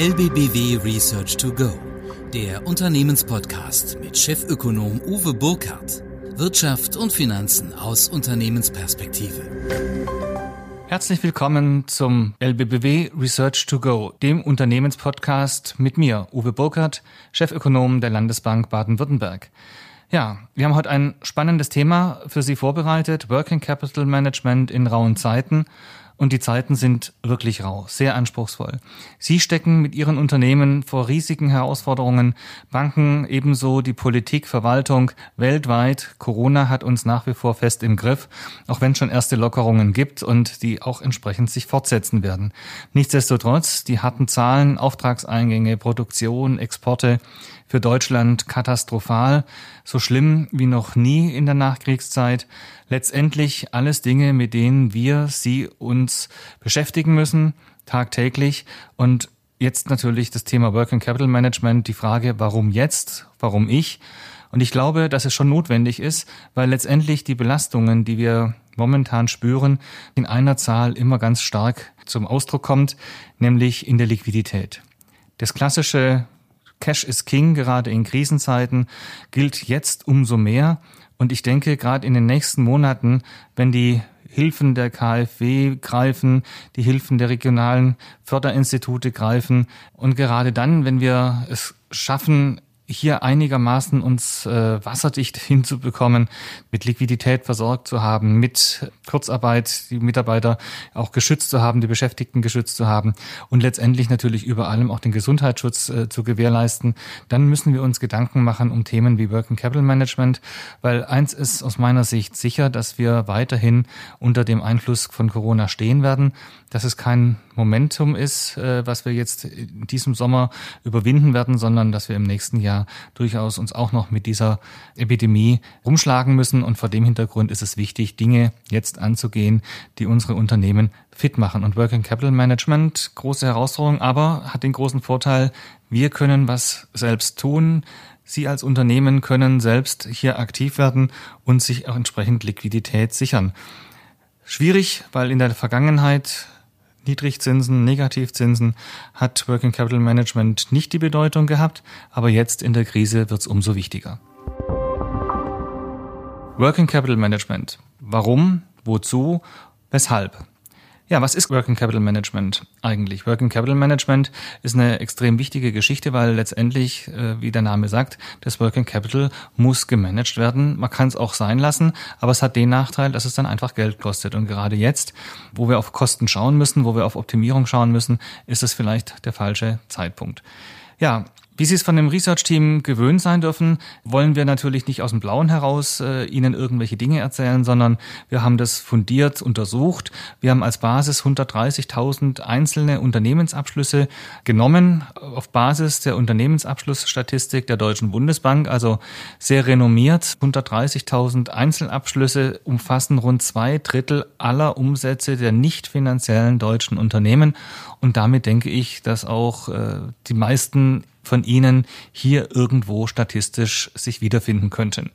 LBBW Research to Go, der Unternehmenspodcast mit Chefökonom Uwe Burkhardt. Wirtschaft und Finanzen aus Unternehmensperspektive. Herzlich willkommen zum LBBW Research to Go, dem Unternehmenspodcast mit mir, Uwe Burkhardt, Chefökonom der Landesbank Baden-Württemberg. Ja, wir haben heute ein spannendes Thema für Sie vorbereitet, Working Capital Management in rauen Zeiten. Und die Zeiten sind wirklich rau, sehr anspruchsvoll. Sie stecken mit Ihren Unternehmen vor riesigen Herausforderungen. Banken, ebenso die Politik, Verwaltung weltweit. Corona hat uns nach wie vor fest im Griff, auch wenn es schon erste Lockerungen gibt und die auch entsprechend sich fortsetzen werden. Nichtsdestotrotz, die harten Zahlen, Auftragseingänge, Produktion, Exporte, für Deutschland katastrophal, so schlimm wie noch nie in der Nachkriegszeit. Letztendlich alles Dinge, mit denen wir sie uns beschäftigen müssen, tagtäglich. Und jetzt natürlich das Thema Working Capital Management, die Frage, warum jetzt, warum ich? Und ich glaube, dass es schon notwendig ist, weil letztendlich die Belastungen, die wir momentan spüren, in einer Zahl immer ganz stark zum Ausdruck kommt, nämlich in der Liquidität. Das klassische Cash is King, gerade in Krisenzeiten, gilt jetzt umso mehr. Und ich denke, gerade in den nächsten Monaten, wenn die Hilfen der KfW greifen, die Hilfen der regionalen Förderinstitute greifen und gerade dann, wenn wir es schaffen, hier einigermaßen uns äh, wasserdicht hinzubekommen, mit Liquidität versorgt zu haben, mit Kurzarbeit die Mitarbeiter auch geschützt zu haben, die Beschäftigten geschützt zu haben und letztendlich natürlich über allem auch den Gesundheitsschutz äh, zu gewährleisten, dann müssen wir uns Gedanken machen um Themen wie Working Capital Management, weil eins ist aus meiner Sicht sicher, dass wir weiterhin unter dem Einfluss von Corona stehen werden, dass es kein Momentum ist, äh, was wir jetzt in diesem Sommer überwinden werden, sondern dass wir im nächsten Jahr durchaus uns auch noch mit dieser Epidemie rumschlagen müssen. Und vor dem Hintergrund ist es wichtig, Dinge jetzt anzugehen, die unsere Unternehmen fit machen. Und Working Capital Management, große Herausforderung, aber hat den großen Vorteil, wir können was selbst tun. Sie als Unternehmen können selbst hier aktiv werden und sich auch entsprechend Liquidität sichern. Schwierig, weil in der Vergangenheit Niedrigzinsen, Negativzinsen hat Working Capital Management nicht die Bedeutung gehabt, aber jetzt in der Krise wird es umso wichtiger. Working Capital Management. Warum? Wozu? Weshalb? Ja, was ist Working Capital Management eigentlich? Working Capital Management ist eine extrem wichtige Geschichte, weil letztendlich, äh, wie der Name sagt, das Working Capital muss gemanagt werden. Man kann es auch sein lassen, aber es hat den Nachteil, dass es dann einfach Geld kostet. Und gerade jetzt, wo wir auf Kosten schauen müssen, wo wir auf Optimierung schauen müssen, ist es vielleicht der falsche Zeitpunkt. Ja, wie Sie es von dem Research-Team gewöhnt sein dürfen, wollen wir natürlich nicht aus dem Blauen heraus äh, Ihnen irgendwelche Dinge erzählen, sondern wir haben das fundiert untersucht. Wir haben als Basis 130.000 einzelne Unternehmensabschlüsse genommen auf Basis der Unternehmensabschlussstatistik der Deutschen Bundesbank, also sehr renommiert. 130.000 Einzelabschlüsse umfassen rund zwei Drittel aller Umsätze der nicht finanziellen deutschen Unternehmen. Und damit denke ich, dass auch äh, die meisten von Ihnen hier irgendwo statistisch sich wiederfinden könnten.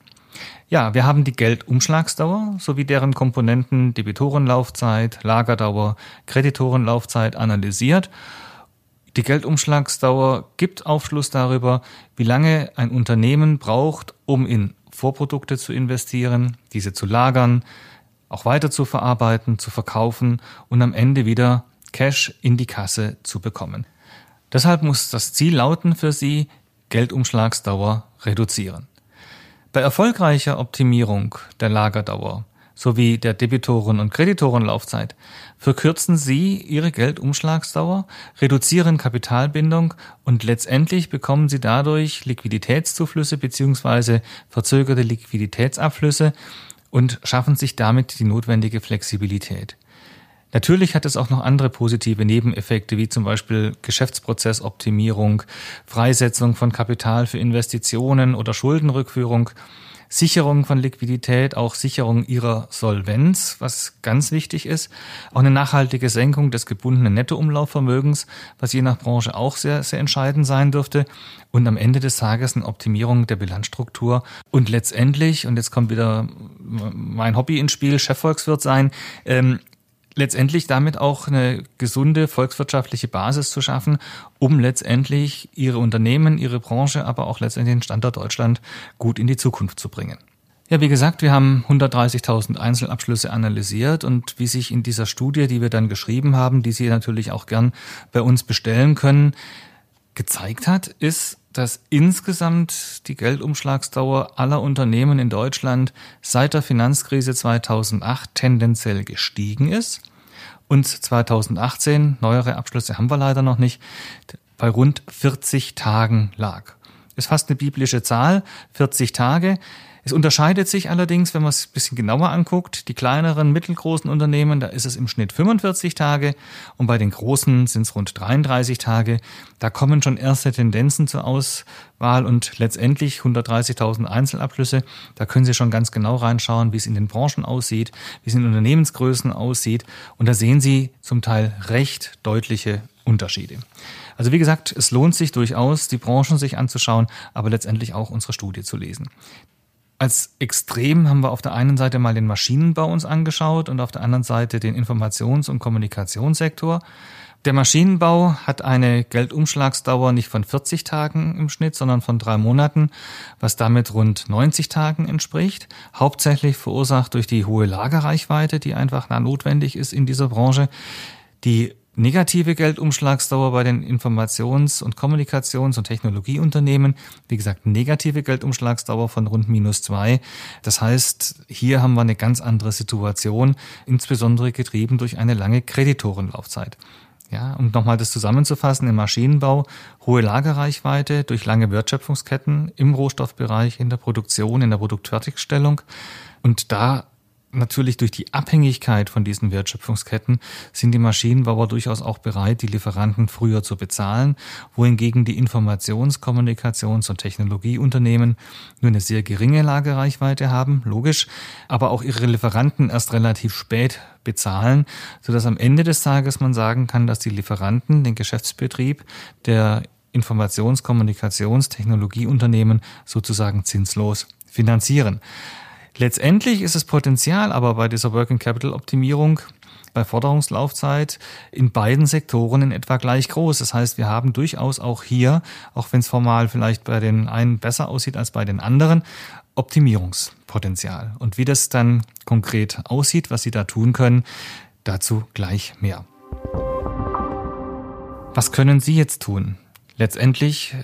Ja, wir haben die Geldumschlagsdauer sowie deren Komponenten Debitorenlaufzeit, Lagerdauer, Kreditorenlaufzeit analysiert. Die Geldumschlagsdauer gibt Aufschluss darüber, wie lange ein Unternehmen braucht, um in Vorprodukte zu investieren, diese zu lagern, auch weiter zu verarbeiten, zu verkaufen und am Ende wieder Cash in die Kasse zu bekommen. Deshalb muss das Ziel lauten für Sie, Geldumschlagsdauer reduzieren. Bei erfolgreicher Optimierung der Lagerdauer sowie der Debitoren- und Kreditorenlaufzeit verkürzen Sie Ihre Geldumschlagsdauer, reduzieren Kapitalbindung und letztendlich bekommen Sie dadurch Liquiditätszuflüsse bzw. verzögerte Liquiditätsabflüsse und schaffen sich damit die notwendige Flexibilität. Natürlich hat es auch noch andere positive Nebeneffekte, wie zum Beispiel Geschäftsprozessoptimierung, Freisetzung von Kapital für Investitionen oder Schuldenrückführung, Sicherung von Liquidität, auch Sicherung ihrer Solvenz, was ganz wichtig ist, auch eine nachhaltige Senkung des gebundenen Nettoumlaufvermögens, was je nach Branche auch sehr, sehr entscheidend sein dürfte und am Ende des Tages eine Optimierung der Bilanzstruktur. Und letztendlich, und jetzt kommt wieder mein Hobby ins Spiel, Chefvolkswirt sein, ähm, letztendlich damit auch eine gesunde volkswirtschaftliche Basis zu schaffen, um letztendlich ihre Unternehmen, ihre Branche, aber auch letztendlich den Standort Deutschland gut in die Zukunft zu bringen. Ja, wie gesagt, wir haben 130.000 Einzelabschlüsse analysiert und wie sich in dieser Studie, die wir dann geschrieben haben, die Sie natürlich auch gern bei uns bestellen können, gezeigt hat, ist, dass insgesamt die Geldumschlagsdauer aller Unternehmen in Deutschland seit der Finanzkrise 2008 tendenziell gestiegen ist und 2018, neuere Abschlüsse haben wir leider noch nicht, bei rund 40 Tagen lag. Ist fast eine biblische Zahl, 40 Tage. Es unterscheidet sich allerdings, wenn man es ein bisschen genauer anguckt. Die kleineren, mittelgroßen Unternehmen, da ist es im Schnitt 45 Tage und bei den großen sind es rund 33 Tage. Da kommen schon erste Tendenzen zur Auswahl und letztendlich 130.000 Einzelabschlüsse. Da können Sie schon ganz genau reinschauen, wie es in den Branchen aussieht, wie es in Unternehmensgrößen aussieht. Und da sehen Sie zum Teil recht deutliche Unterschiede. Also wie gesagt, es lohnt sich durchaus, die Branchen sich anzuschauen, aber letztendlich auch unsere Studie zu lesen. Als extrem haben wir auf der einen Seite mal den Maschinenbau uns angeschaut und auf der anderen Seite den Informations- und Kommunikationssektor. Der Maschinenbau hat eine Geldumschlagsdauer nicht von 40 Tagen im Schnitt, sondern von drei Monaten, was damit rund 90 Tagen entspricht. Hauptsächlich verursacht durch die hohe Lagerreichweite, die einfach notwendig ist in dieser Branche. Die negative Geldumschlagsdauer bei den Informations- und Kommunikations- und Technologieunternehmen. Wie gesagt, negative Geldumschlagsdauer von rund minus zwei. Das heißt, hier haben wir eine ganz andere Situation, insbesondere getrieben durch eine lange Kreditorenlaufzeit. Ja, um nochmal das zusammenzufassen, im Maschinenbau hohe Lagerreichweite durch lange Wertschöpfungsketten im Rohstoffbereich, in der Produktion, in der Produktfertigstellung. Und da natürlich durch die Abhängigkeit von diesen Wertschöpfungsketten sind die Maschinenbauer durchaus auch bereit, die Lieferanten früher zu bezahlen, wohingegen die Informations-, Kommunikations- und Technologieunternehmen nur eine sehr geringe Lagereichweite haben, logisch, aber auch ihre Lieferanten erst relativ spät bezahlen, sodass am Ende des Tages man sagen kann, dass die Lieferanten den Geschäftsbetrieb der Informations-, Kommunikations-, Technologieunternehmen sozusagen zinslos finanzieren. Letztendlich ist das Potenzial aber bei dieser Working Capital Optimierung bei Forderungslaufzeit in beiden Sektoren in etwa gleich groß. Das heißt, wir haben durchaus auch hier, auch wenn es formal vielleicht bei den einen besser aussieht als bei den anderen, Optimierungspotenzial. Und wie das dann konkret aussieht, was Sie da tun können, dazu gleich mehr. Was können Sie jetzt tun? Letztendlich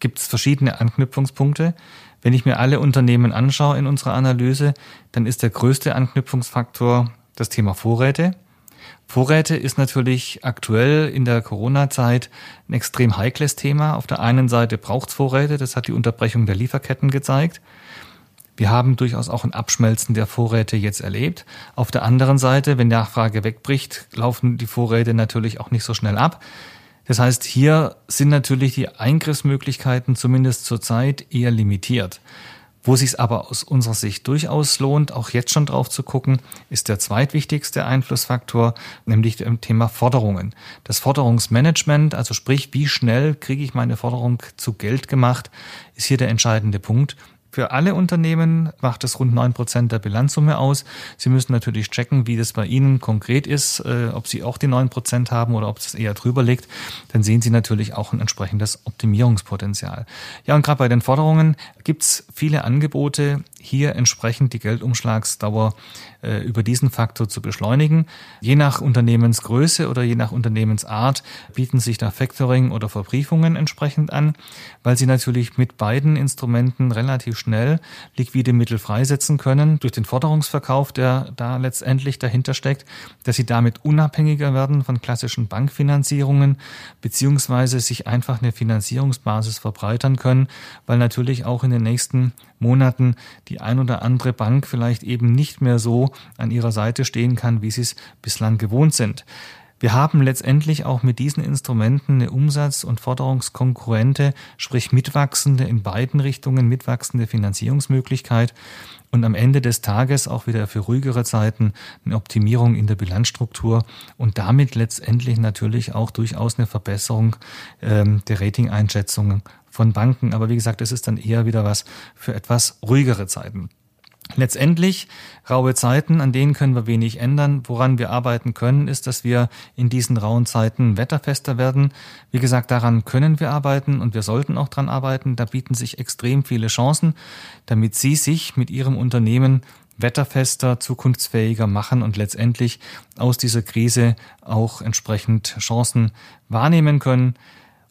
gibt es verschiedene Anknüpfungspunkte. Wenn ich mir alle Unternehmen anschaue in unserer Analyse, dann ist der größte Anknüpfungsfaktor das Thema Vorräte. Vorräte ist natürlich aktuell in der Corona-Zeit ein extrem heikles Thema. Auf der einen Seite braucht es Vorräte, das hat die Unterbrechung der Lieferketten gezeigt. Wir haben durchaus auch ein Abschmelzen der Vorräte jetzt erlebt. Auf der anderen Seite, wenn Nachfrage wegbricht, laufen die Vorräte natürlich auch nicht so schnell ab. Das heißt, hier sind natürlich die Eingriffsmöglichkeiten zumindest zurzeit eher limitiert. Wo sich aber aus unserer Sicht durchaus lohnt, auch jetzt schon drauf zu gucken, ist der zweitwichtigste Einflussfaktor, nämlich dem Thema Forderungen. Das Forderungsmanagement, also sprich, wie schnell kriege ich meine Forderung zu Geld gemacht, ist hier der entscheidende Punkt. Für alle Unternehmen macht es rund neun Prozent der Bilanzsumme aus. Sie müssen natürlich checken, wie das bei Ihnen konkret ist, äh, ob Sie auch die neun Prozent haben oder ob es eher drüber liegt. Dann sehen Sie natürlich auch ein entsprechendes Optimierungspotenzial. Ja, und gerade bei den Forderungen gibt es viele Angebote, hier entsprechend die Geldumschlagsdauer äh, über diesen Faktor zu beschleunigen. Je nach Unternehmensgröße oder je nach Unternehmensart bieten sich da Factoring oder Verbriefungen entsprechend an, weil sie natürlich mit beiden Instrumenten relativ schnell liquide Mittel freisetzen können durch den Forderungsverkauf, der da letztendlich dahinter steckt, dass sie damit unabhängiger werden von klassischen Bankfinanzierungen beziehungsweise sich einfach eine Finanzierungsbasis verbreitern können, weil natürlich auch in den nächsten Monaten die ein oder andere Bank vielleicht eben nicht mehr so an ihrer Seite stehen kann, wie sie es bislang gewohnt sind. Wir haben letztendlich auch mit diesen Instrumenten eine Umsatz- und Forderungskonkurrente, sprich mitwachsende in beiden Richtungen, mitwachsende Finanzierungsmöglichkeit und am Ende des Tages auch wieder für ruhigere Zeiten eine Optimierung in der Bilanzstruktur und damit letztendlich natürlich auch durchaus eine Verbesserung ähm, der Ratingeinschätzungen von Banken. Aber wie gesagt, es ist dann eher wieder was für etwas ruhigere Zeiten. Letztendlich raue Zeiten, an denen können wir wenig ändern. Woran wir arbeiten können, ist, dass wir in diesen rauen Zeiten wetterfester werden. Wie gesagt, daran können wir arbeiten und wir sollten auch dran arbeiten. Da bieten sich extrem viele Chancen, damit Sie sich mit Ihrem Unternehmen wetterfester, zukunftsfähiger machen und letztendlich aus dieser Krise auch entsprechend Chancen wahrnehmen können.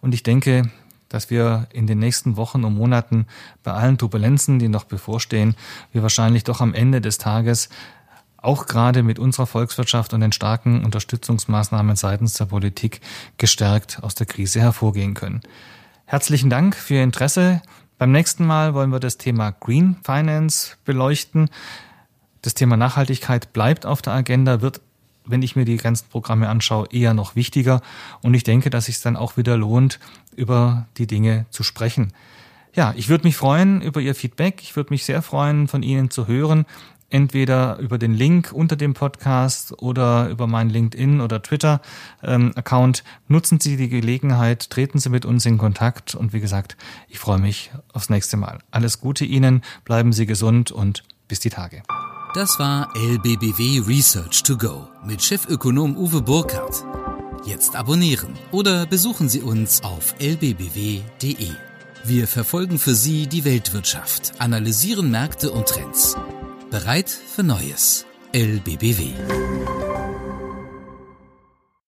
Und ich denke, dass wir in den nächsten Wochen und Monaten bei allen Turbulenzen, die noch bevorstehen, wir wahrscheinlich doch am Ende des Tages auch gerade mit unserer Volkswirtschaft und den starken Unterstützungsmaßnahmen seitens der Politik gestärkt aus der Krise hervorgehen können. Herzlichen Dank für Ihr Interesse. Beim nächsten Mal wollen wir das Thema Green Finance beleuchten. Das Thema Nachhaltigkeit bleibt auf der Agenda, wird wenn ich mir die ganzen Programme anschaue, eher noch wichtiger. Und ich denke, dass es dann auch wieder lohnt, über die Dinge zu sprechen. Ja, ich würde mich freuen über Ihr Feedback. Ich würde mich sehr freuen, von Ihnen zu hören. Entweder über den Link unter dem Podcast oder über meinen LinkedIn oder Twitter-Account. Ähm, Nutzen Sie die Gelegenheit, treten Sie mit uns in Kontakt. Und wie gesagt, ich freue mich aufs nächste Mal. Alles Gute Ihnen, bleiben Sie gesund und bis die Tage. Das war LBBW Research to Go mit Chefökonom Uwe Burkhardt. Jetzt abonnieren oder besuchen Sie uns auf lbbw.de. Wir verfolgen für Sie die Weltwirtschaft, analysieren Märkte und Trends. Bereit für Neues. LBBW.